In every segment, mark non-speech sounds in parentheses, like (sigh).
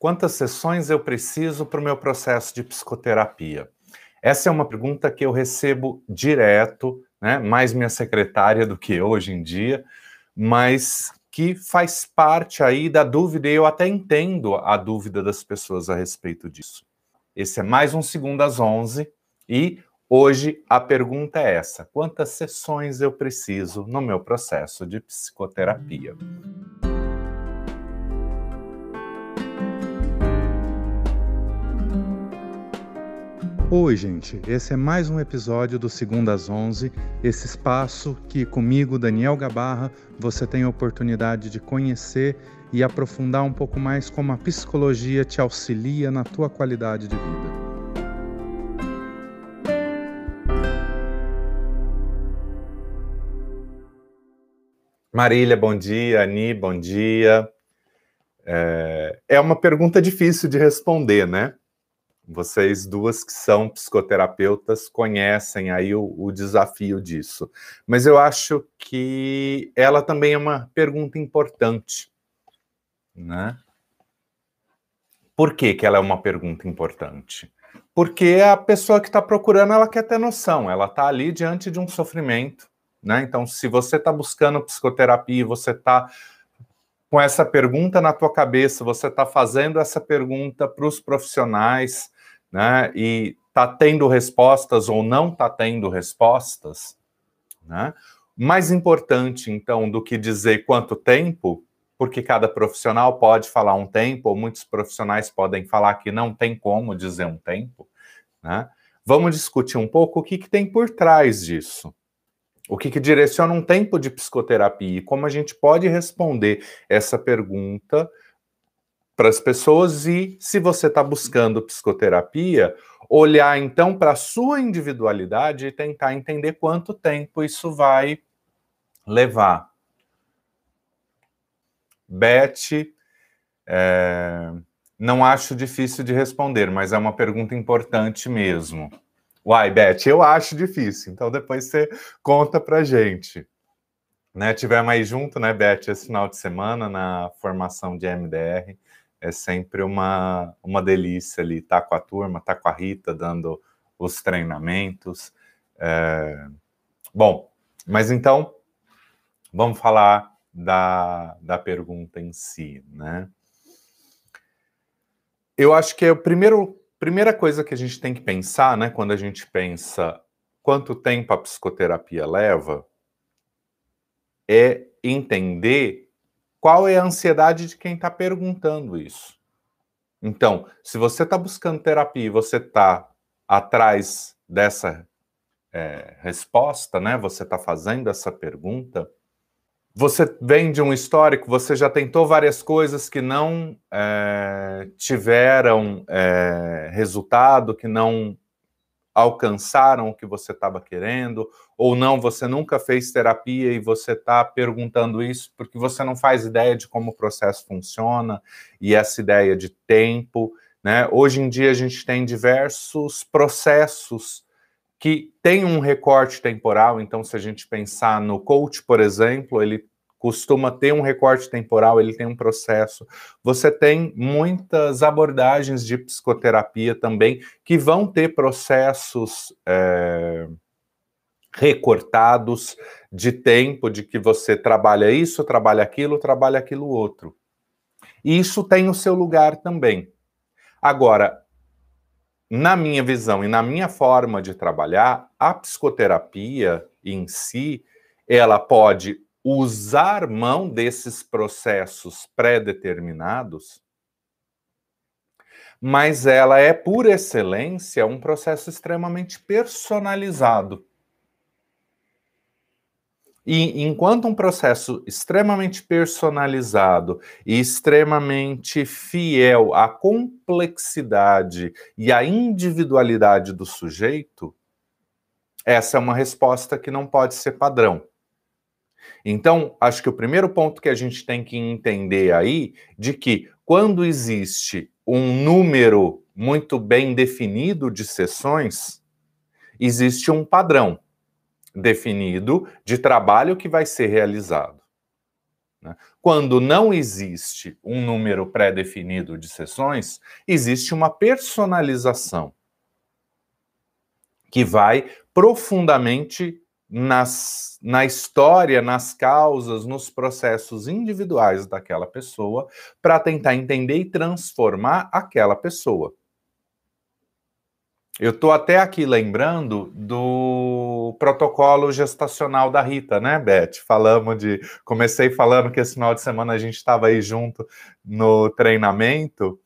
Quantas sessões eu preciso para o meu processo de psicoterapia? Essa é uma pergunta que eu recebo direto, né? mais minha secretária do que hoje em dia, mas que faz parte aí da dúvida, e eu até entendo a dúvida das pessoas a respeito disso. Esse é mais um Segundo às 11 e hoje a pergunta é essa: quantas sessões eu preciso no meu processo de psicoterapia? Oi, gente. Esse é mais um episódio do Segunda às 11, esse espaço que comigo, Daniel Gabarra, você tem a oportunidade de conhecer e aprofundar um pouco mais como a psicologia te auxilia na tua qualidade de vida. Marília, bom dia. Ani, bom dia. É, é uma pergunta difícil de responder, né? Vocês duas que são psicoterapeutas conhecem aí o, o, desafio disso. Mas eu acho que ela também é uma pergunta importante, né? Por que, que ela é uma pergunta importante? Porque a pessoa que está procurando, ela quer ter noção, ela está ali diante de um sofrimento, né? Então, se você está buscando psicoterapia, você está com essa pergunta na tua cabeça, você está fazendo essa pergunta para os profissionais, né, e está tendo respostas ou não está tendo respostas, né? Mais importante, então, do que dizer quanto tempo, porque cada profissional pode falar um tempo, ou muitos profissionais podem falar que não tem como dizer um tempo, né? Vamos discutir um pouco o que, que tem por trás disso. O que, que direciona um tempo de psicoterapia e como a gente pode responder essa pergunta para as pessoas e, se você está buscando psicoterapia, olhar então para a sua individualidade e tentar entender quanto tempo isso vai levar. Beth, é, não acho difícil de responder, mas é uma pergunta importante mesmo. Uai, Beth, eu acho difícil, então depois você conta para gente. Né, tivemos aí junto, né, Beth, esse final de semana na formação de MDR é sempre uma, uma delícia ali estar tá com a turma, estar tá com a Rita dando os treinamentos. É... Bom, mas então vamos falar da, da pergunta em si, né? Eu acho que é a primeira coisa que a gente tem que pensar, né, quando a gente pensa quanto tempo a psicoterapia leva, é entender qual é a ansiedade de quem está perguntando isso? Então, se você está buscando terapia e você está atrás dessa é, resposta, né? Você está fazendo essa pergunta. Você vem de um histórico, você já tentou várias coisas que não é, tiveram é, resultado, que não alcançaram o que você estava querendo, ou não, você nunca fez terapia e você está perguntando isso porque você não faz ideia de como o processo funciona e essa ideia de tempo. Né? Hoje em dia a gente tem diversos processos que têm um recorte temporal, então se a gente pensar no coach, por exemplo, ele costuma ter um recorte temporal, ele tem um processo. Você tem muitas abordagens de psicoterapia também que vão ter processos é, recortados de tempo, de que você trabalha isso, trabalha aquilo, trabalha aquilo outro. E isso tem o seu lugar também. Agora, na minha visão e na minha forma de trabalhar, a psicoterapia em si, ela pode usar mão desses processos pré-determinados, mas ela é, por excelência, um processo extremamente personalizado. E enquanto um processo extremamente personalizado e extremamente fiel à complexidade e à individualidade do sujeito, essa é uma resposta que não pode ser padrão. Então, acho que o primeiro ponto que a gente tem que entender aí de que quando existe um número muito bem definido de sessões, existe um padrão definido de trabalho que vai ser realizado. Né? Quando não existe um número pré-definido de sessões, existe uma personalização que vai profundamente nas, na história, nas causas, nos processos individuais daquela pessoa, para tentar entender e transformar aquela pessoa. Eu estou até aqui lembrando do protocolo gestacional da Rita, né, Beth? Falamos de. Comecei falando que esse final de semana a gente estava aí junto no treinamento.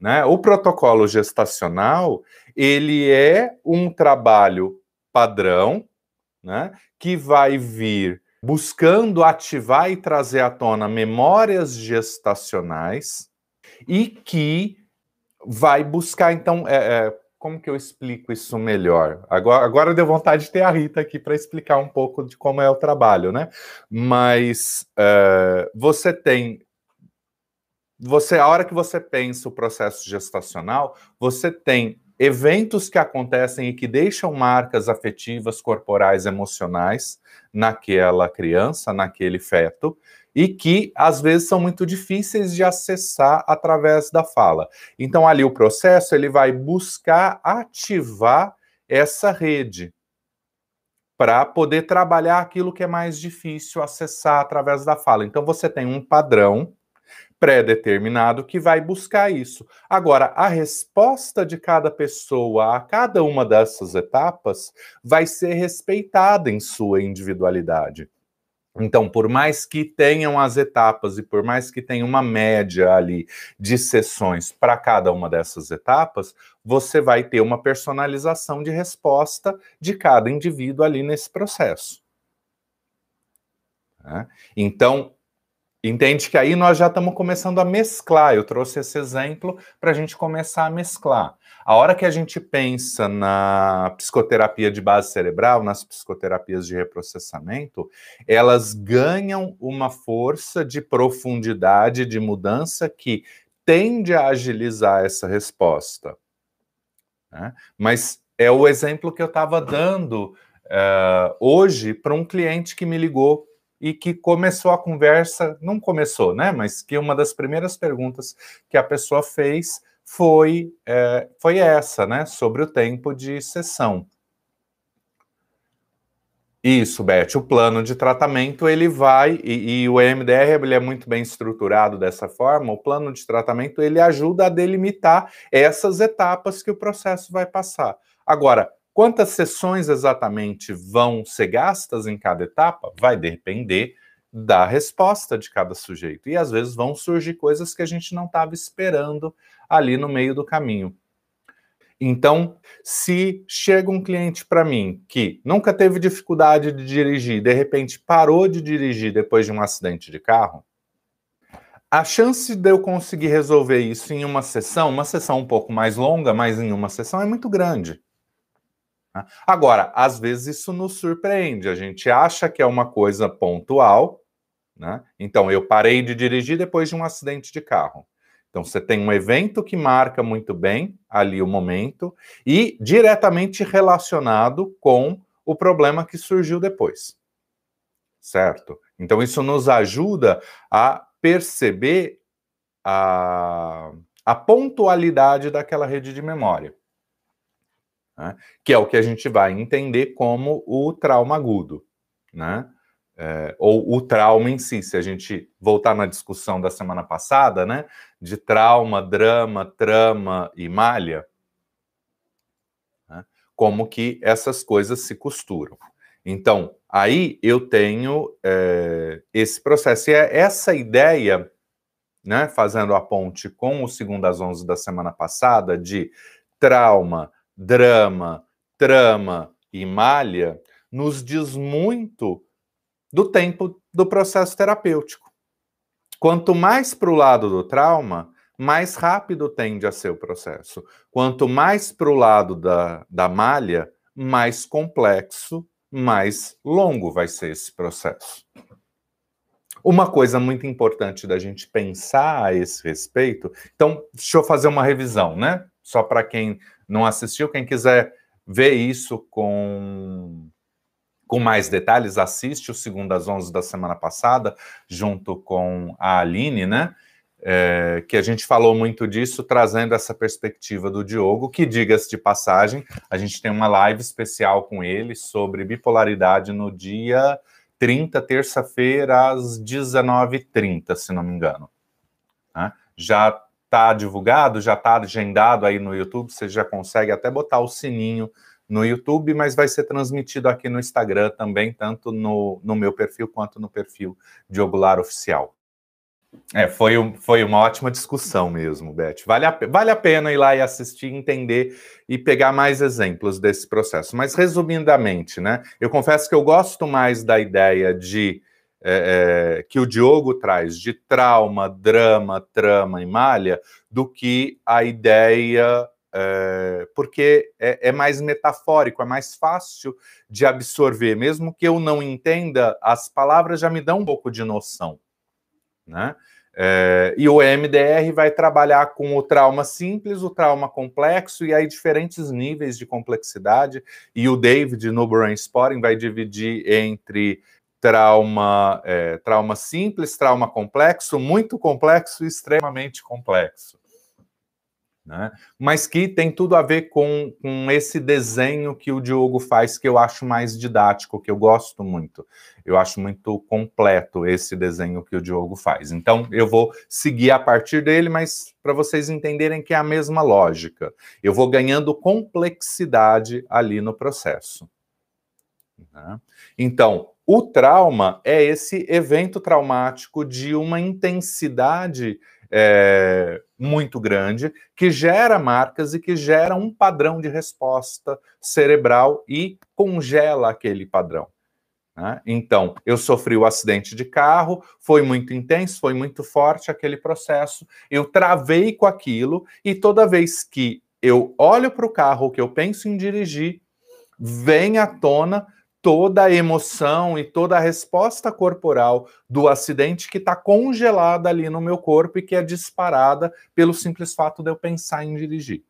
Né? O protocolo gestacional ele é um trabalho padrão, né? Que vai vir buscando ativar e trazer à tona memórias gestacionais e que vai buscar então é, é, como que eu explico isso melhor? Agora, agora deu vontade de ter a Rita aqui para explicar um pouco de como é o trabalho, né? Mas uh, você tem. Você, a hora que você pensa o processo gestacional, você tem eventos que acontecem e que deixam marcas afetivas, corporais, emocionais naquela criança, naquele feto, e que às vezes são muito difíceis de acessar através da fala. Então ali o processo ele vai buscar ativar essa rede para poder trabalhar aquilo que é mais difícil acessar através da fala. Então você tem um padrão pré-determinado que vai buscar isso. Agora, a resposta de cada pessoa a cada uma dessas etapas vai ser respeitada em sua individualidade. Então, por mais que tenham as etapas e por mais que tenha uma média ali de sessões para cada uma dessas etapas, você vai ter uma personalização de resposta de cada indivíduo ali nesse processo. Né? Então, Entende que aí nós já estamos começando a mesclar. Eu trouxe esse exemplo para a gente começar a mesclar. A hora que a gente pensa na psicoterapia de base cerebral, nas psicoterapias de reprocessamento, elas ganham uma força de profundidade, de mudança que tende a agilizar essa resposta. Né? Mas é o exemplo que eu estava dando uh, hoje para um cliente que me ligou e que começou a conversa, não começou, né? Mas que uma das primeiras perguntas que a pessoa fez foi, é, foi essa, né? Sobre o tempo de sessão. Isso, Beth. O plano de tratamento ele vai e, e, o EMDR ele é muito bem estruturado dessa forma. O plano de tratamento ele ajuda a delimitar essas etapas que o processo vai passar. Agora, Quantas sessões exatamente vão ser gastas em cada etapa? Vai depender da resposta de cada sujeito. E às vezes vão surgir coisas que a gente não estava esperando ali no meio do caminho. Então, se chega um cliente para mim que nunca teve dificuldade de dirigir, de repente parou de dirigir depois de um acidente de carro, a chance de eu conseguir resolver isso em uma sessão, uma sessão um pouco mais longa, mas em uma sessão é muito grande. Né? Agora, às vezes isso nos surpreende, a gente acha que é uma coisa pontual, né? Então, eu parei de dirigir depois de um acidente de carro. Então, você tem um evento que marca muito bem ali o momento e diretamente relacionado com o problema que surgiu depois. Certo? Então, isso nos ajuda a perceber a, a pontualidade daquela rede de memória né? que é o que a gente vai entender como o trauma agudo, né? É, ou o trauma em si, se a gente voltar na discussão da semana passada, né, de trauma, drama, trama e malha, né, como que essas coisas se costuram. Então, aí eu tenho é, esse processo. E é essa ideia, né, fazendo a ponte com o segundo às 11 da semana passada, de trauma, drama, trama e malha nos diz muito do tempo do processo terapêutico. Quanto mais para o lado do trauma, mais rápido tende a ser o processo. Quanto mais para o lado da, da malha, mais complexo, mais longo vai ser esse processo. Uma coisa muito importante da gente pensar a esse respeito, então, deixa eu fazer uma revisão, né? Só para quem não assistiu, quem quiser ver isso com, com mais detalhes, assiste o segundo às 11 da semana passada, junto com a Aline, né? É, que a gente falou muito disso, trazendo essa perspectiva do Diogo, que, diga-se de passagem, a gente tem uma live especial com ele sobre bipolaridade no dia 30, terça-feira, às 19h30, se não me engano. Né? Já está divulgado, já está agendado aí no YouTube, você já consegue até botar o sininho no YouTube, mas vai ser transmitido aqui no Instagram também, tanto no, no meu perfil quanto no perfil Diogo Lara Oficial. É, foi, um, foi uma ótima discussão mesmo, Beth. Vale a, vale a pena ir lá e assistir, entender e pegar mais exemplos desse processo. Mas, resumidamente, né? Eu confesso que eu gosto mais da ideia de é, é, que o Diogo traz de trauma, drama, trama e malha do que a ideia é, porque é, é, mais metafórico, é mais fácil de absorver. Mesmo que eu não entenda, as palavras já me dão um pouco de noção. Né? É, e o MDR vai trabalhar com o trauma simples, o trauma complexo, e aí diferentes níveis de complexidade. E o David, no Brain Spotting, vai dividir entre trauma, é, trauma simples, trauma complexo, muito complexo e extremamente complexo né? mas que tem tudo a ver com, com esse desenho que o Diogo faz, que eu acho mais didático, que eu gosto muito. Eu acho muito completo esse desenho que o Diogo faz. Então, eu vou seguir a partir dele, mas para vocês entenderem que é a mesma lógica. Eu vou ganhando complexidade ali no processo. Né? Então, o trauma é esse evento traumático de uma intensidade é, muito grande, que gera marcas e que gera um padrão de resposta cerebral e congela aquele padrão. Né? Então, eu sofri o acidente de carro, foi muito intenso, foi muito forte aquele processo, eu travei com aquilo, e toda vez que eu olho para o carro, que eu penso em dirigir, vem à tona toda a emoção e toda a resposta corporal do acidente que está congelada ali no meu corpo e que é disparada pelo simples fato de eu pensar em dirigir.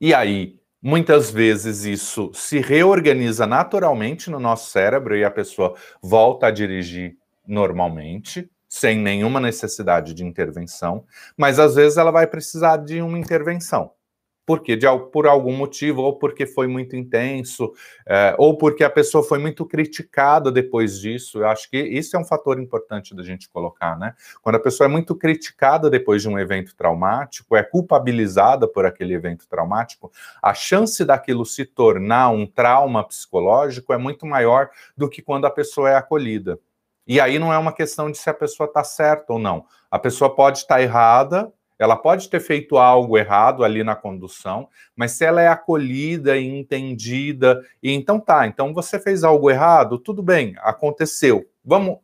E aí, muitas vezes isso se reorganiza naturalmente no nosso cérebro e a pessoa volta a dirigir normalmente, sem nenhuma necessidade de intervenção, mas às vezes ela vai precisar de uma intervenção porque de, por algum motivo, ou porque foi muito intenso, é, ou porque a pessoa foi muito criticada depois disso. Eu acho que isso é um fator importante da gente colocar, né? Quando a pessoa é muito criticada depois de um evento traumático, é culpabilizada por aquele evento traumático, a chance daquilo se tornar um trauma psicológico é muito maior do que quando a pessoa é acolhida. E aí não é uma questão de se a pessoa está certa ou não. A pessoa pode estar tá errada, ela pode ter feito algo errado ali na condução, mas se ela é acolhida e entendida, e então tá, então você fez algo errado, tudo bem, aconteceu. Vamos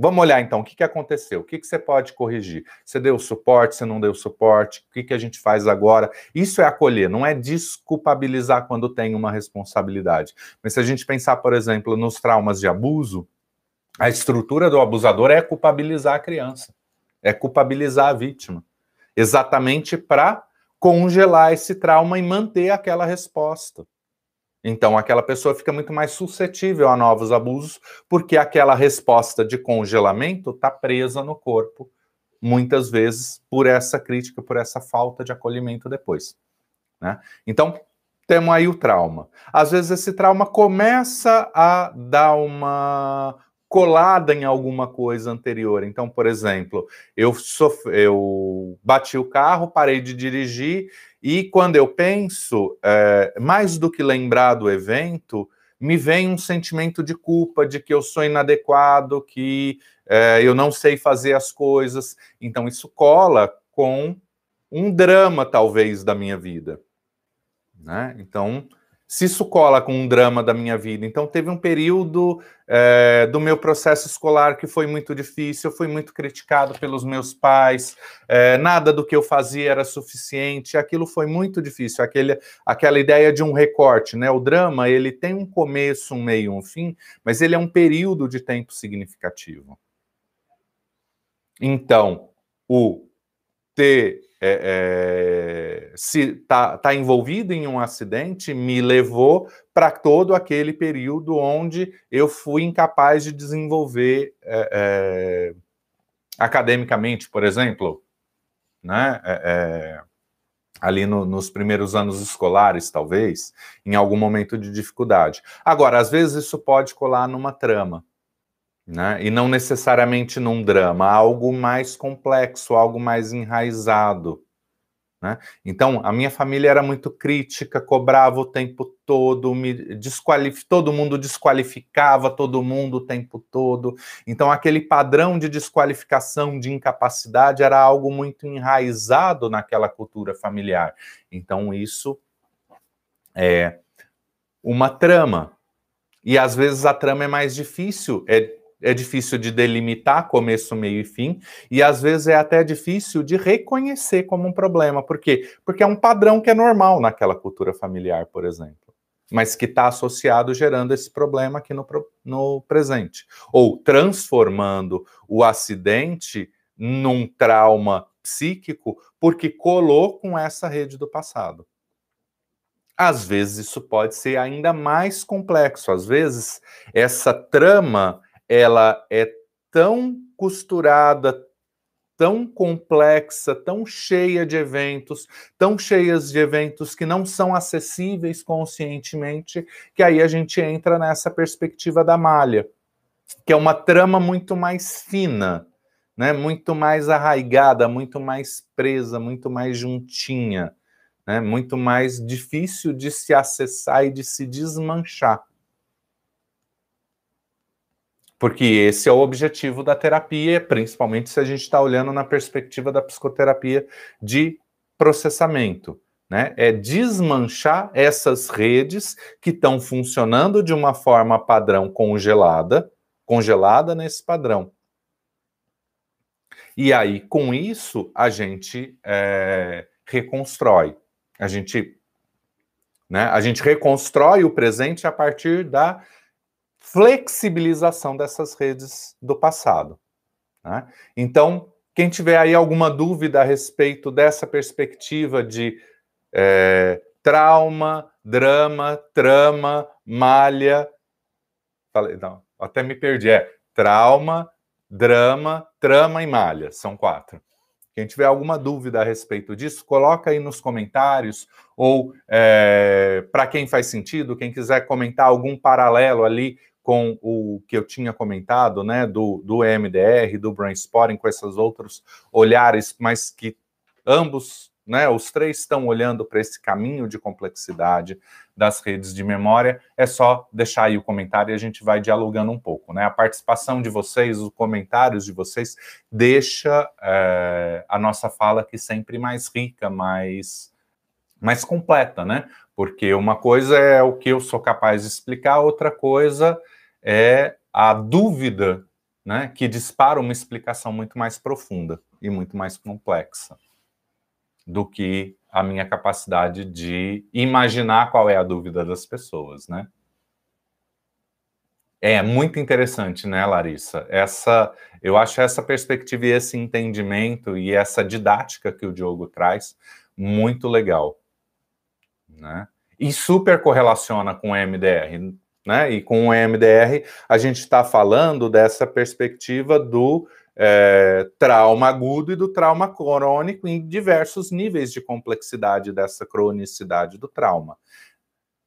Vamos olhar então o que, que aconteceu, o que, que você pode corrigir. Você deu suporte, você não deu suporte, o que, que a gente faz agora? Isso é acolher, não é desculpabilizar quando tem uma responsabilidade. Mas se a gente pensar, por exemplo, nos traumas de abuso, a estrutura do abusador é culpabilizar a criança é culpabilizar a vítima, exatamente para congelar esse trauma e manter aquela resposta. Então, aquela pessoa fica muito mais suscetível a novos abusos, porque aquela resposta de congelamento está presa no corpo, muitas vezes por essa crítica, por essa falta de acolhimento depois. Né? Então, temos aí o trauma. Às vezes, esse trauma começa a dar uma colada em alguma coisa anterior. Então, por exemplo, eu, sof... eu bati o carro, parei de dirigir, e quando eu penso, é, mais do que lembrar do evento, me vem um sentimento de culpa, de que eu sou inadequado, que é, eu não sei fazer as coisas. Então, isso cola com um drama, talvez, da minha vida. Né? Então, se isso cola com um drama da minha vida. Então, teve um período é, do meu processo escolar que foi muito difícil, eu fui muito criticado pelos meus pais, é, nada do que eu fazia era suficiente, aquilo foi muito difícil, aquele, aquela ideia de um recorte, né? O drama, ele tem um começo, um meio, um fim, mas ele é um período de tempo significativo. Então, o ter é, é, se tá, tá envolvido em um acidente me levou para todo aquele período onde eu fui incapaz de desenvolver é, é academicamente, por exemplo, né? É, é, ali no, nos primeiros anos escolares, talvez, em algum momento de dificuldade. Agora, às vezes isso pode colar numa trama né? E não necessariamente num drama, algo mais complexo, algo mais enraizado. Né? Então, a minha família era muito crítica, cobrava o tempo todo, me desqualif... todo mundo desqualificava todo mundo o tempo todo. Então, aquele padrão de desqualificação, de incapacidade, era algo muito enraizado naquela cultura familiar. Então, isso é uma trama. E às vezes a trama é mais difícil, é é difícil de delimitar começo, meio e fim, e às vezes é até difícil de reconhecer como um problema. Por quê? Porque é um padrão que é normal naquela cultura familiar, por exemplo, mas que está associado gerando esse problema aqui no, no presente. Ou transformando o acidente num trauma psíquico porque colou com essa rede do passado. Às vezes isso pode ser ainda mais complexo, às vezes essa trama ela é tão costurada, tão complexa, tão cheia de eventos, tão cheias de eventos que não são acessíveis conscientemente, que aí a gente entra nessa perspectiva da malha, que é uma trama muito mais fina, né? Muito mais arraigada, muito mais presa, muito mais juntinha, né? Muito mais difícil de se acessar e de se desmanchar porque esse é o objetivo da terapia, principalmente se a gente está olhando na perspectiva da psicoterapia de processamento. Né? É desmanchar essas redes que estão funcionando de uma forma padrão congelada, congelada nesse padrão. E aí, com isso, a gente é, reconstrói. A gente, né, a gente reconstrói o presente a partir da flexibilização dessas redes do passado. Né? Então, quem tiver aí alguma dúvida a respeito dessa perspectiva de é, trauma, drama, trama, malha. Falei, não, até me perdi. É trauma, drama, trama e malha. São quatro. Quem tiver alguma dúvida a respeito disso, coloca aí nos comentários, ou é, para quem faz sentido, quem quiser comentar algum paralelo ali com o que eu tinha comentado, né, do, do EMDR, do Brainspotting, com esses outros olhares, mas que ambos, né, os três estão olhando para esse caminho de complexidade das redes de memória, é só deixar aí o comentário e a gente vai dialogando um pouco, né? A participação de vocês, os comentários de vocês, deixa é, a nossa fala aqui sempre mais rica, mais mais completa, né? Porque uma coisa é o que eu sou capaz de explicar, outra coisa é a dúvida né, que dispara uma explicação muito mais profunda e muito mais complexa do que a minha capacidade de imaginar qual é a dúvida das pessoas, né? É muito interessante, né, Larissa? Essa, eu acho essa perspectiva e esse entendimento e essa didática que o Diogo traz muito legal, né? E super correlaciona com o MDR né? E com o EMDR, a gente está falando dessa perspectiva do é, trauma agudo e do trauma crônico em diversos níveis de complexidade dessa cronicidade do trauma.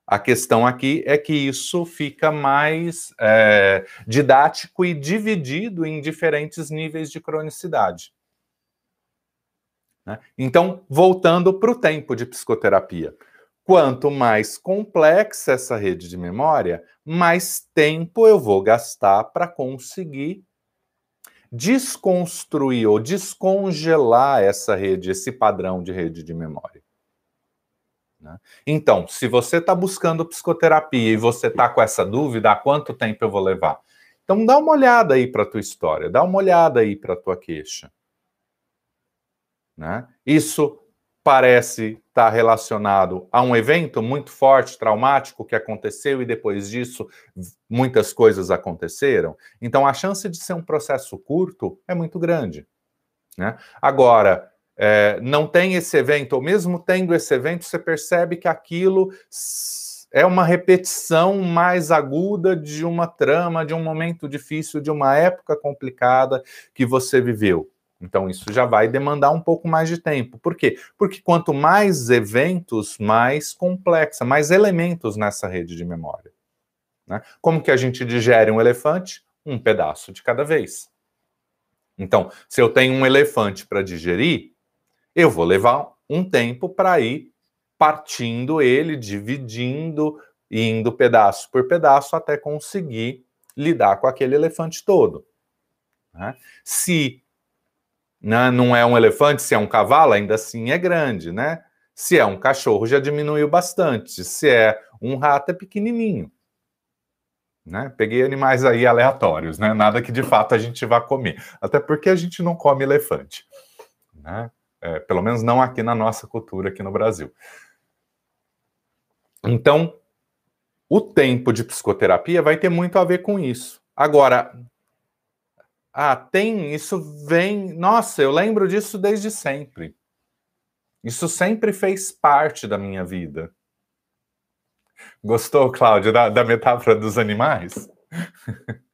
A questão aqui é que isso fica mais é, didático e dividido em diferentes níveis de cronicidade. Né? Então, voltando para o tempo de psicoterapia. Quanto mais complexa essa rede de memória, mais tempo eu vou gastar para conseguir desconstruir ou descongelar essa rede, esse padrão de rede de memória. Né? Então, se você está buscando psicoterapia e você está com essa dúvida, há quanto tempo eu vou levar? Então, dá uma olhada aí para a tua história, dá uma olhada aí para a tua queixa. Né? Isso parece estar relacionado a um evento muito forte, traumático que aconteceu e depois disso muitas coisas aconteceram. Então a chance de ser um processo curto é muito grande. Né? Agora, é, não tem esse evento, ou mesmo tendo esse evento, você percebe que aquilo é uma repetição mais aguda de uma trama, de um momento difícil, de uma época complicada que você viveu. Então, isso já vai demandar um pouco mais de tempo. Por quê? Porque quanto mais eventos, mais complexa, mais elementos nessa rede de memória. Né? Como que a gente digere um elefante? Um pedaço de cada vez. Então, se eu tenho um elefante para digerir, eu vou levar um tempo para ir partindo ele, dividindo, indo pedaço por pedaço até conseguir lidar com aquele elefante todo. Né? Se né, não é um elefante, se é um cavalo, ainda assim é grande, né? Se é um cachorro, já diminuiu bastante. Se é um rato, é pequenininho. Né? Peguei animais aí aleatórios, né? Nada que de fato a gente vá comer. Até porque a gente não come elefante. Né? É, pelo menos não aqui na nossa cultura, aqui no Brasil. Então, o tempo de psicoterapia vai ter muito a ver com isso. Agora, ah, tem, isso vem. Nossa, eu lembro disso desde sempre. Isso sempre fez parte da minha vida. Gostou, Cláudio, da, da metáfora dos animais? (laughs)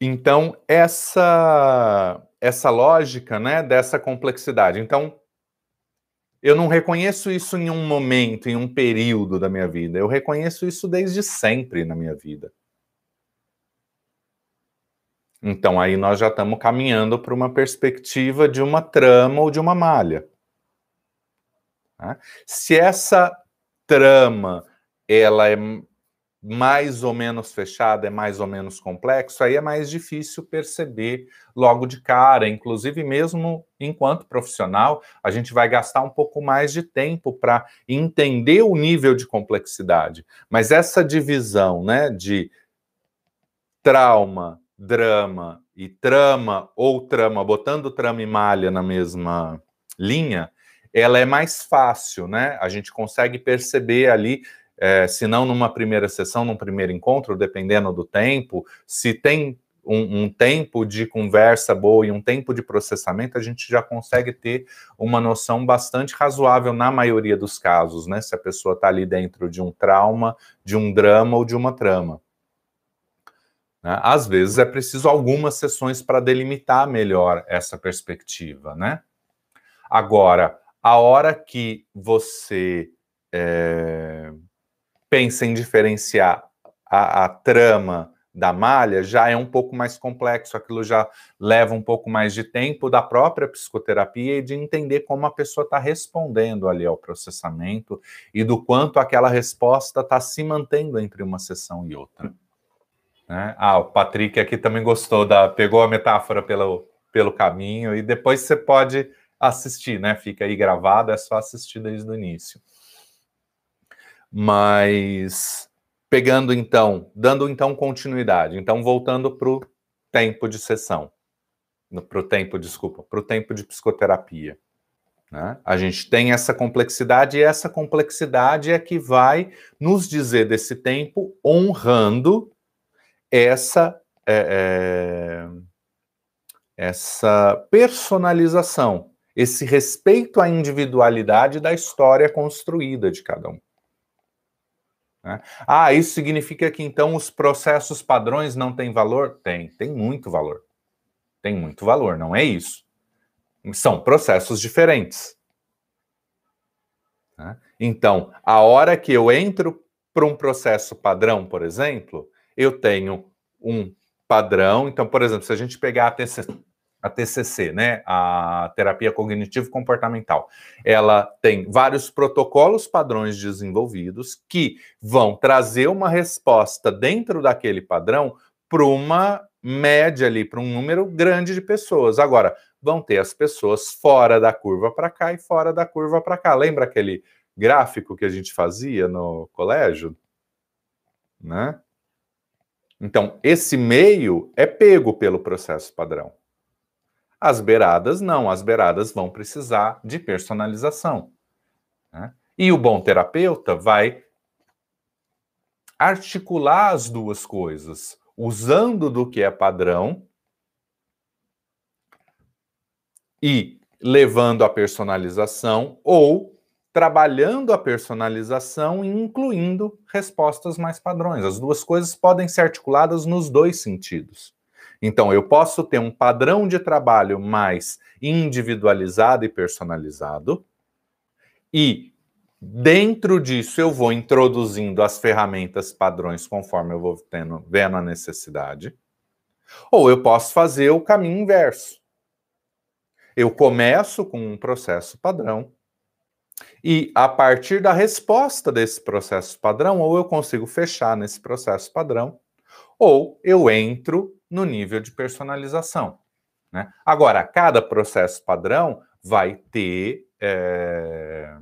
então, essa essa lógica, né, dessa complexidade. Então, eu não reconheço isso em um momento, em um período da minha vida. Eu reconheço isso desde sempre na minha vida. Então, aí nós já estamos caminhando para uma perspectiva de uma trama ou de uma malha. Tá? Se essa trama ela é mais ou menos fechada, é mais ou menos complexo, aí é mais difícil perceber logo de cara. Inclusive, mesmo enquanto profissional, a gente vai gastar um pouco mais de tempo para entender o nível de complexidade. Mas essa divisão né, de trauma, drama e trama ou trama, botando trama e malha na mesma linha, ela é mais fácil, né? A gente consegue perceber ali é, se não numa primeira sessão, num primeiro encontro, dependendo do tempo, se tem um, um, tempo de conversa boa e um tempo de processamento, a gente já consegue ter uma noção bastante razoável na maioria dos casos, né? Se a pessoa está ali dentro de um trauma, de um drama ou de uma trama. Né? Às vezes é preciso algumas sessões para delimitar melhor essa perspectiva, né? Agora, a hora que você é, pensa em diferenciar a, a trama da malha, já é um pouco mais complexo, aquilo já leva um pouco mais de tempo da própria psicoterapia e de entender como a pessoa está respondendo ali ao processamento e do quanto aquela resposta está se mantendo entre uma sessão e outra. Né? Ah, o Patrick aqui também gostou da. pegou a metáfora pelo, pelo caminho e depois você pode assistir, né? Fica aí gravado, é só assistir desde o início. Mas pegando então, dando então continuidade, então voltando para o tempo de sessão, para o tempo, desculpa, para o tempo de psicoterapia. Né? A gente tem essa complexidade e essa complexidade é que vai nos dizer desse tempo honrando essa é, é, essa personalização, esse respeito à individualidade da história construída de cada um. Né? Ah, isso significa que então os processos padrões não têm valor? Tem, tem muito valor. Tem muito valor, não é isso. São processos diferentes. Né? Então, a hora que eu entro para um processo padrão, por exemplo, eu tenho um padrão. Então, por exemplo, se a gente pegar a TCC, a TCC, né, a terapia cognitivo comportamental. Ela tem vários protocolos padrões desenvolvidos que vão trazer uma resposta dentro daquele padrão para uma média ali, para um número grande de pessoas. Agora, vão ter as pessoas fora da curva para cá e fora da curva para cá. Lembra aquele gráfico que a gente fazia no colégio? Né? Então, esse meio é pego pelo processo padrão. As beiradas não, as beiradas vão precisar de personalização. Né? E o bom terapeuta vai articular as duas coisas, usando do que é padrão e levando a personalização ou trabalhando a personalização e incluindo respostas mais padrões. As duas coisas podem ser articuladas nos dois sentidos. Então, eu posso ter um padrão de trabalho mais individualizado e personalizado, e dentro disso eu vou introduzindo as ferramentas padrões conforme eu vou tendo, vendo a necessidade. Ou eu posso fazer o caminho inverso. Eu começo com um processo padrão, e a partir da resposta desse processo padrão, ou eu consigo fechar nesse processo padrão, ou eu entro no nível de personalização. Né? Agora, cada processo padrão vai ter. É...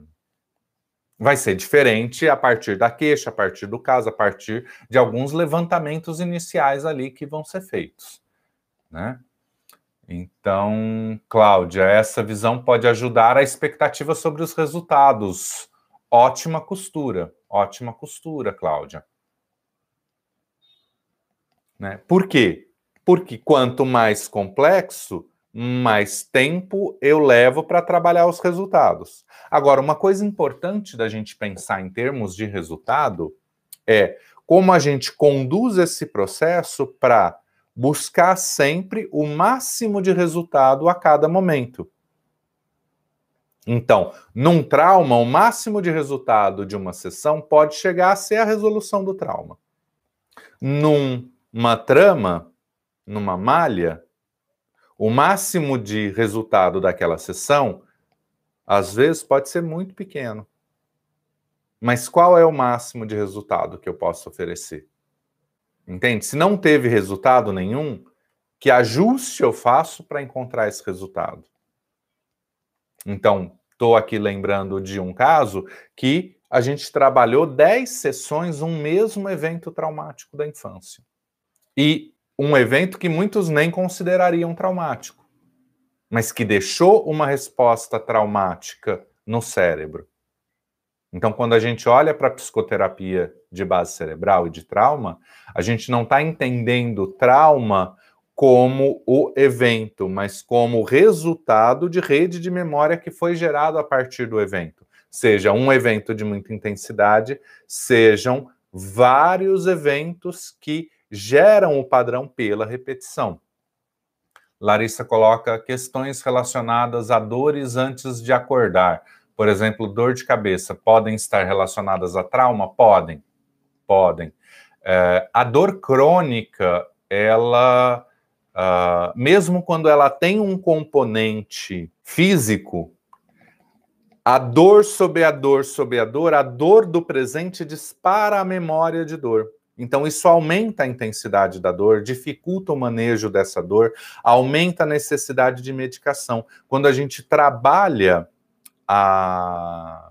Vai ser diferente a partir da queixa, a partir do caso, a partir de alguns levantamentos iniciais ali que vão ser feitos. Né? Então, Cláudia, essa visão pode ajudar a expectativa sobre os resultados. Ótima costura, ótima costura, Cláudia. Né? Por quê? Porque quanto mais complexo, mais tempo eu levo para trabalhar os resultados. Agora, uma coisa importante da gente pensar em termos de resultado é como a gente conduz esse processo para buscar sempre o máximo de resultado a cada momento. Então, num trauma, o máximo de resultado de uma sessão pode chegar a ser a resolução do trauma. Numa trama, numa malha, o máximo de resultado daquela sessão, às vezes, pode ser muito pequeno. Mas qual é o máximo de resultado que eu posso oferecer? Entende? Se não teve resultado nenhum, que ajuste eu faço para encontrar esse resultado? Então, estou aqui lembrando de um caso que a gente trabalhou 10 sessões um mesmo evento traumático da infância. E um evento que muitos nem considerariam traumático, mas que deixou uma resposta traumática no cérebro. Então, quando a gente olha para a psicoterapia de base cerebral e de trauma, a gente não está entendendo trauma como o evento, mas como resultado de rede de memória que foi gerado a partir do evento. Seja um evento de muita intensidade, sejam vários eventos que geram o padrão pela repetição. Larissa coloca questões relacionadas a dores antes de acordar. Por exemplo, dor de cabeça podem estar relacionadas a trauma? Podem, podem. É, a dor crônica, ela, uh, mesmo quando ela tem um componente físico, a dor sobre a dor sobre a dor, a dor do presente dispara a memória de dor. Então, isso aumenta a intensidade da dor, dificulta o manejo dessa dor, aumenta a necessidade de medicação. Quando a gente trabalha a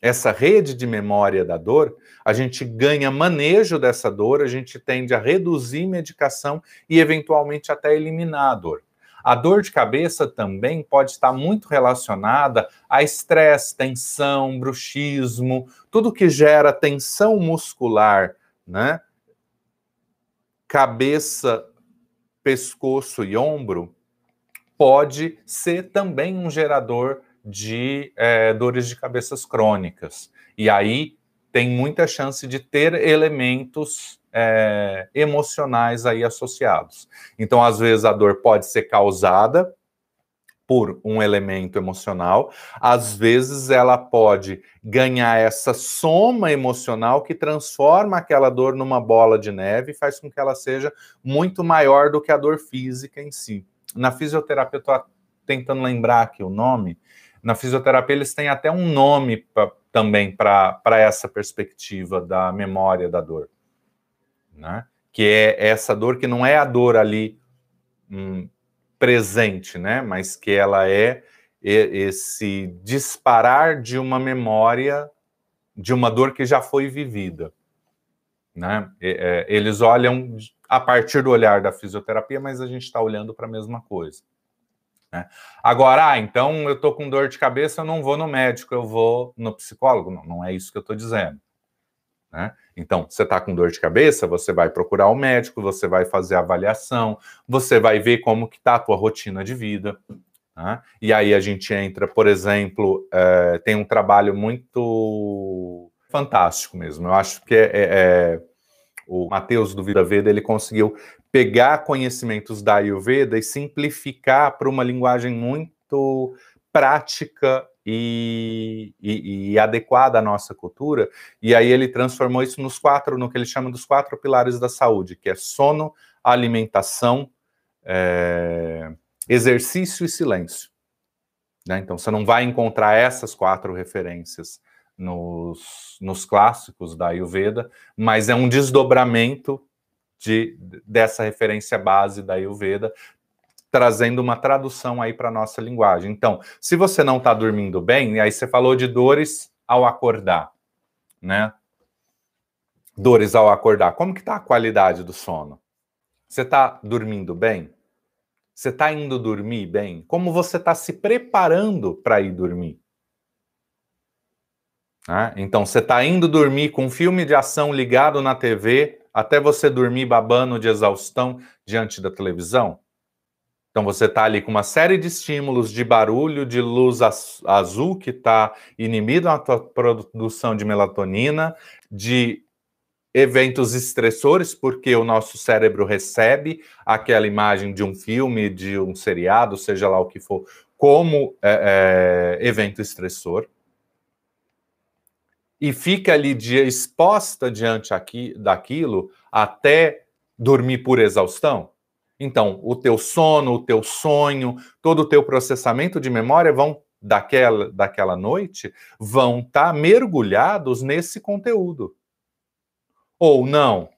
essa rede de memória da dor, a gente ganha manejo dessa dor, a gente tende a reduzir medicação e eventualmente até eliminar a dor. A dor de cabeça também pode estar muito relacionada a estresse, tensão, bruxismo, tudo que gera tensão muscular, né? Cabeça, pescoço e ombro pode ser também um gerador de é, dores de cabeças crônicas. E aí tem muita chance de ter elementos é, emocionais aí associados. Então, às vezes, a dor pode ser causada por um elemento emocional, às vezes ela pode ganhar essa soma emocional que transforma aquela dor numa bola de neve e faz com que ela seja muito maior do que a dor física em si. Na fisioterapia, eu estou tentando lembrar aqui o nome, na fisioterapia, eles têm até um nome pra, também para essa perspectiva da memória da dor, né? Que é essa dor que não é a dor ali hum, presente, né? Mas que ela é esse disparar de uma memória de uma dor que já foi vivida, né? É, eles olham a partir do olhar da fisioterapia, mas a gente está olhando para a mesma coisa. Né? Agora, ah, então eu estou com dor de cabeça, eu não vou no médico, eu vou no psicólogo. Não, não é isso que eu estou dizendo. Né? Então, você está com dor de cabeça, você vai procurar o um médico, você vai fazer avaliação, você vai ver como que está a tua rotina de vida. Né? E aí a gente entra, por exemplo, é, tem um trabalho muito fantástico mesmo. Eu acho que é, é, é o Matheus do Vida Veda ele conseguiu pegar conhecimentos da Ayurveda e simplificar para uma linguagem muito prática e, e, e, adequada à nossa cultura. E aí ele transformou isso nos quatro, no que ele chama dos quatro pilares da saúde, que é sono, alimentação, é, exercício e silêncio. Né? Então, você não vai encontrar essas quatro referências nos, nos clássicos da Ayurveda, mas é um desdobramento de, dessa referência base da Ayurveda, trazendo uma tradução aí para a nossa linguagem. Então, se você não está dormindo bem, aí você falou de dores ao acordar, né? Dores ao acordar. Como que está a qualidade do sono? Você está dormindo bem? Você está indo dormir bem? Como você está se preparando para ir dormir? Né? Então, você está indo dormir com um filme de ação ligado na TV até você dormir babando de exaustão diante da televisão? Então, você está ali com uma série de estímulos de barulho, de luz azul que está inibindo a produção de melatonina, de eventos estressores, porque o nosso cérebro recebe aquela imagem de um filme, de um seriado, seja lá o que for, como é, é, evento estressor. E fica ali de, exposta diante aqui, daquilo até dormir por exaustão. Então, o teu sono, o teu sonho, todo o teu processamento de memória vão daquela, daquela noite vão estar tá mergulhados nesse conteúdo ou não.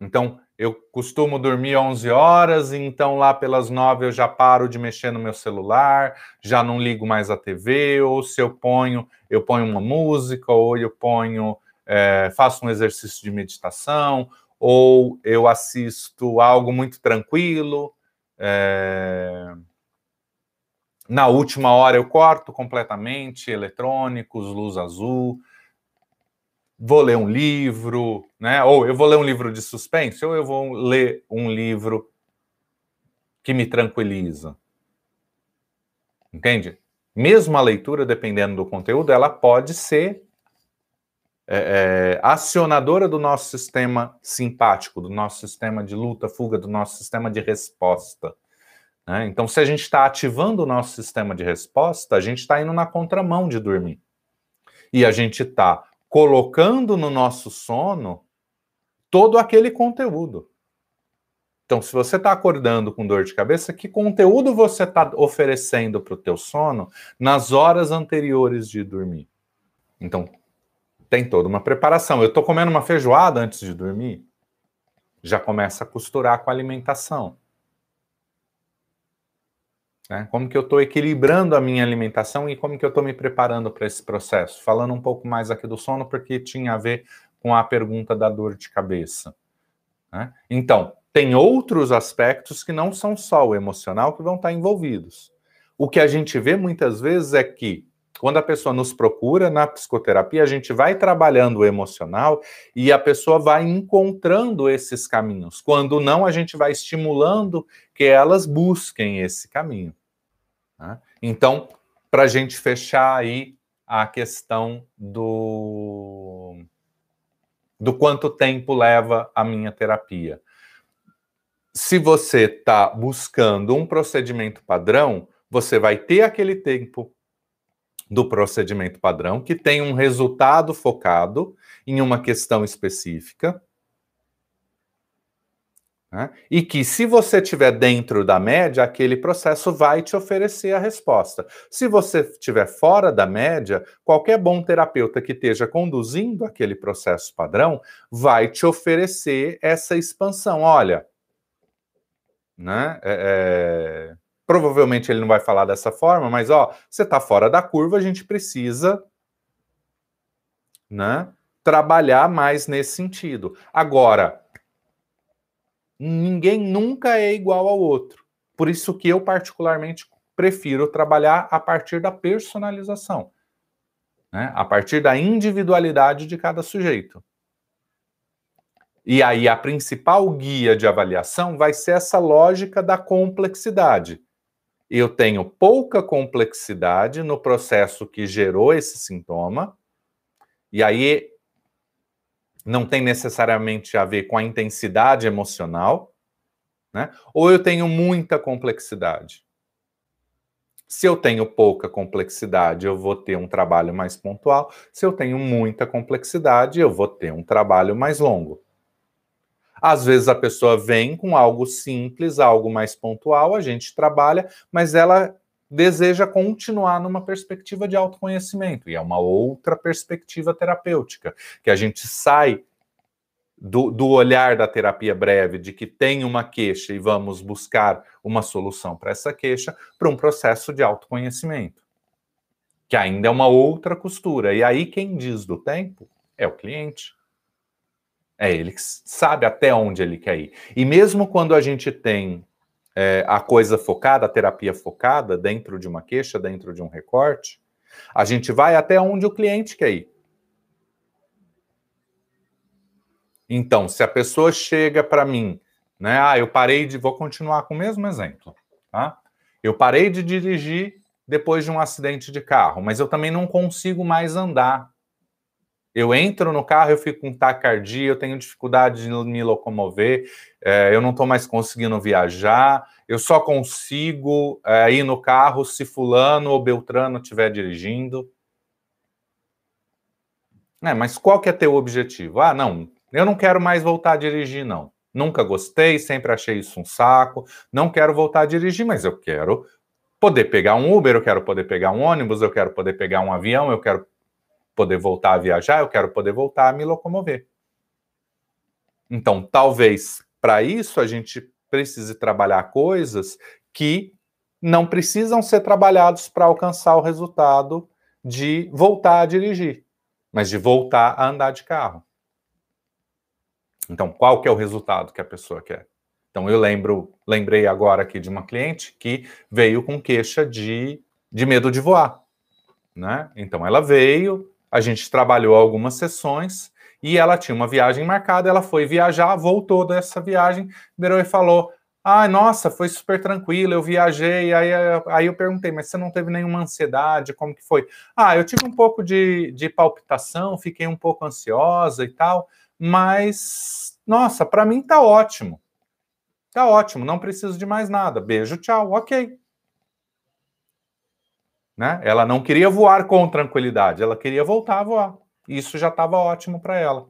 Então, eu costumo dormir 11 horas, então lá pelas 9 eu já paro de mexer no meu celular, já não ligo mais a TV, ou se eu ponho, eu ponho uma música, ou eu ponho, é, faço um exercício de meditação, ou eu assisto algo muito tranquilo. É... Na última hora eu corto completamente eletrônicos, luz azul vou ler um livro, né? Ou eu vou ler um livro de suspense, ou eu vou ler um livro que me tranquiliza. Entende? Mesmo a leitura, dependendo do conteúdo, ela pode ser é, é, acionadora do nosso sistema simpático, do nosso sistema de luta, fuga, do nosso sistema de resposta. Né? Então, se a gente está ativando o nosso sistema de resposta, a gente está indo na contramão de dormir. E a gente está colocando no nosso sono todo aquele conteúdo. Então, se você está acordando com dor de cabeça, que conteúdo você está oferecendo para o teu sono nas horas anteriores de dormir? Então, tem toda uma preparação. Eu estou comendo uma feijoada antes de dormir, já começa a costurar com a alimentação. Né? Como que eu estou equilibrando a minha alimentação e como que eu estou me preparando para esse processo? Falando um pouco mais aqui do sono, porque tinha a ver com a pergunta da dor de cabeça. Né? Então, tem outros aspectos que não são só o emocional que vão estar envolvidos. O que a gente vê muitas vezes é que quando a pessoa nos procura na psicoterapia, a gente vai trabalhando o emocional e a pessoa vai encontrando esses caminhos. Quando não, a gente vai estimulando que elas busquem esse caminho. Né? Então, para a gente fechar aí a questão do, do quanto tempo leva a minha terapia. Se você está buscando um procedimento padrão, você vai ter aquele tempo do procedimento padrão, que tem um resultado focado em uma questão específica. Né? E que, se você estiver dentro da média, aquele processo vai te oferecer a resposta. Se você estiver fora da média, qualquer bom terapeuta que esteja conduzindo aquele processo padrão vai te oferecer essa expansão. Olha, né? É, é Provavelmente ele não vai falar dessa forma, mas ó, você está fora da curva, a gente precisa, né, trabalhar mais nesse sentido. Agora, ninguém nunca é igual ao outro. Por isso que eu particularmente prefiro trabalhar a partir da personalização, né? A partir da individualidade de cada sujeito. E aí a principal guia de avaliação vai ser essa lógica da complexidade. Eu tenho pouca complexidade no processo que gerou esse sintoma, e aí não tem necessariamente a ver com a intensidade emocional, né? Ou eu tenho muita complexidade. Se eu tenho pouca complexidade, eu vou ter um trabalho mais pontual. Se eu tenho muita complexidade, eu vou ter um trabalho mais longo. Às vezes a pessoa vem com algo simples, algo mais pontual, a gente trabalha, mas ela deseja continuar numa perspectiva de autoconhecimento, e é uma outra perspectiva terapêutica, que a gente sai do, do, olhar da terapia breve, de que tem uma queixa e vamos buscar uma solução para essa queixa, para um processo de autoconhecimento, que ainda é uma outra costura. E aí quem diz do tempo é o cliente. É ele sabe até onde ele quer ir. E mesmo quando a gente tem é, a coisa focada, a terapia focada dentro de uma queixa, dentro de um recorte, a gente vai até onde o cliente quer ir. Então, se a pessoa chega para mim, né? Ah, eu parei de. Vou continuar com o mesmo exemplo, tá? Eu parei de dirigir depois de um acidente de carro, mas eu também não consigo mais andar. Eu entro no carro, eu fico com taquicardia, eu tenho dificuldade de me locomover, é, eu não estou mais conseguindo viajar, eu só consigo é, ir no carro se fulano ou beltrano estiver dirigindo. É, mas qual que é teu objetivo? Ah, não, eu não quero mais voltar a dirigir, não. Nunca gostei, sempre achei isso um saco. Não quero voltar a dirigir, mas eu quero poder pegar um Uber, eu quero poder pegar um ônibus, eu quero poder pegar um avião, eu quero poder voltar a viajar, eu quero poder voltar a me locomover. Então, talvez para isso a gente precise trabalhar coisas que não precisam ser trabalhados para alcançar o resultado de voltar a dirigir, mas de voltar a andar de carro. Então, qual que é o resultado que a pessoa quer? Então, eu lembro, lembrei agora aqui de uma cliente que veio com queixa de, de medo de voar, né? Então, ela veio, a gente trabalhou algumas sessões e ela tinha uma viagem marcada, ela foi viajar, voltou dessa viagem, virou e falou: ah, nossa, foi super tranquilo, eu viajei. Aí, aí eu perguntei, mas você não teve nenhuma ansiedade? Como que foi? Ah, eu tive um pouco de, de palpitação, fiquei um pouco ansiosa e tal, mas, nossa, para mim tá ótimo. Tá ótimo, não preciso de mais nada. Beijo, tchau, ok. Né? Ela não queria voar com tranquilidade, ela queria voltar a voar. Isso já estava ótimo para ela.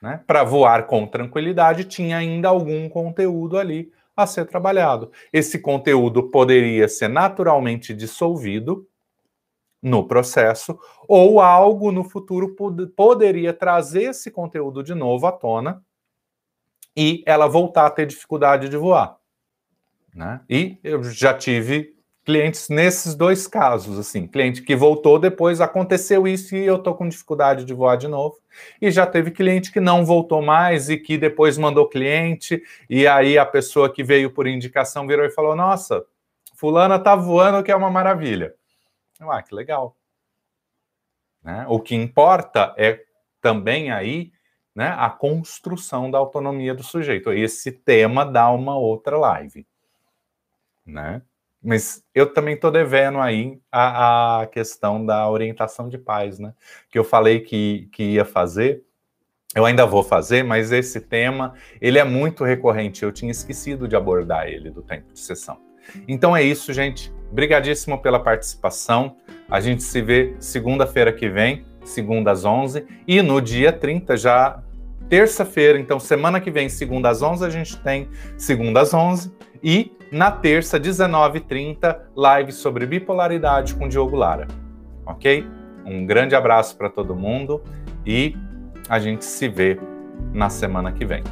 Né? Para voar com tranquilidade, tinha ainda algum conteúdo ali a ser trabalhado. Esse conteúdo poderia ser naturalmente dissolvido no processo, ou algo no futuro pod poderia trazer esse conteúdo de novo à tona e ela voltar a ter dificuldade de voar. Né? E eu já tive clientes nesses dois casos, assim, cliente que voltou depois, aconteceu isso e eu tô com dificuldade de voar de novo. E já teve cliente que não voltou mais e que depois mandou cliente, e aí a pessoa que veio por indicação virou e falou: Nossa, fulana tá voando, que é uma maravilha. Ah, que legal. Né? O que importa é também aí né, a construção da autonomia do sujeito. Esse tema dá uma outra live. Né? Mas eu também estou devendo aí a, a, questão da orientação de pais, né? Que eu falei que, que ia fazer, eu ainda vou fazer, mas esse tema, ele é muito recorrente, eu tinha esquecido de abordar ele do tempo de sessão. Então é isso, gente. Obrigadíssimo pela participação. A gente se vê segunda-feira que vem, segunda às 11, e no dia 30 já terça-feira, então semana que vem, segunda às 11, a gente tem segunda às 11 e na terça, 19h30, live sobre bipolaridade com Diogo Lara. Ok? Um grande abraço para todo mundo e a gente se vê na semana que vem.